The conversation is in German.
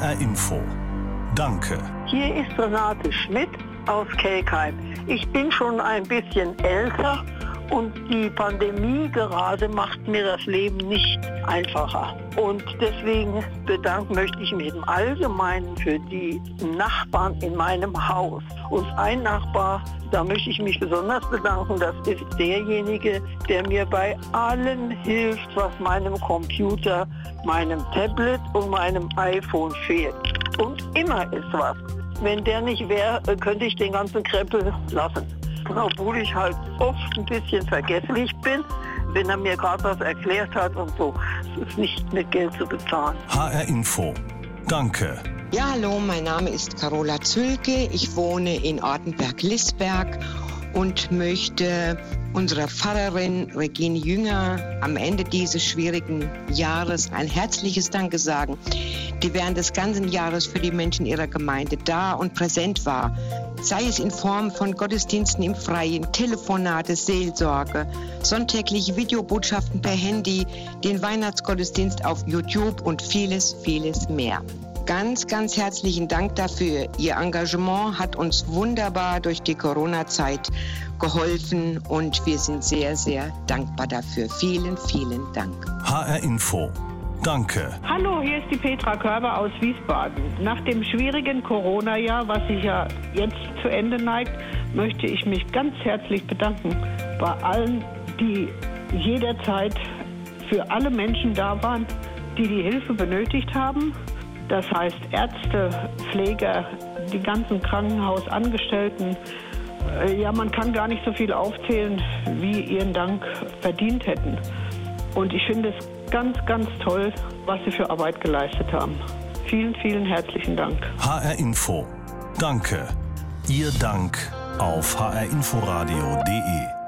HR Info. Danke. Hier ist Renate Schmidt aus Kelkheim. Ich bin schon ein bisschen älter und die Pandemie gerade macht mir das Leben nicht einfacher. Und deswegen bedanken möchte ich mich im Allgemeinen für die Nachbarn in meinem Haus. Und ein Nachbar, da möchte ich mich besonders bedanken, das ist derjenige, der mir bei allem hilft, was meinem Computer, meinem Tablet und meinem iPhone fehlt. Und immer ist was. Wenn der nicht wäre, könnte ich den ganzen Krempel lassen obwohl ich halt oft ein bisschen vergesslich bin, wenn er mir gerade was erklärt hat und so. Es ist nicht mit Geld zu bezahlen. HR Info. Danke. Ja, hallo, mein Name ist Carola Zülke. Ich wohne in Ortenberg-Lisberg und möchte unserer Pfarrerin Regine Jünger am Ende dieses schwierigen Jahres ein herzliches Danke sagen, die während des ganzen Jahres für die Menschen ihrer Gemeinde da und präsent war, sei es in Form von Gottesdiensten im Freien, Telefonate, Seelsorge, sonntägliche Videobotschaften per Handy, den Weihnachtsgottesdienst auf YouTube und vieles, vieles mehr. Ganz, ganz herzlichen Dank dafür. Ihr Engagement hat uns wunderbar durch die Corona-Zeit geholfen und wir sind sehr, sehr dankbar dafür. Vielen, vielen Dank. HR Info. Danke. Hallo, hier ist die Petra Körber aus Wiesbaden. Nach dem schwierigen Corona-Jahr, was sich ja jetzt zu Ende neigt, möchte ich mich ganz herzlich bedanken bei allen, die jederzeit für alle Menschen da waren, die die Hilfe benötigt haben. Das heißt Ärzte, Pfleger, die ganzen Krankenhausangestellten. Äh, ja, man kann gar nicht so viel aufzählen, wie ihren Dank verdient hätten. Und ich finde es ganz, ganz toll, was Sie für Arbeit geleistet haben. Vielen, vielen herzlichen Dank. HR Info. Danke. Ihr Dank auf hrinforadio.de.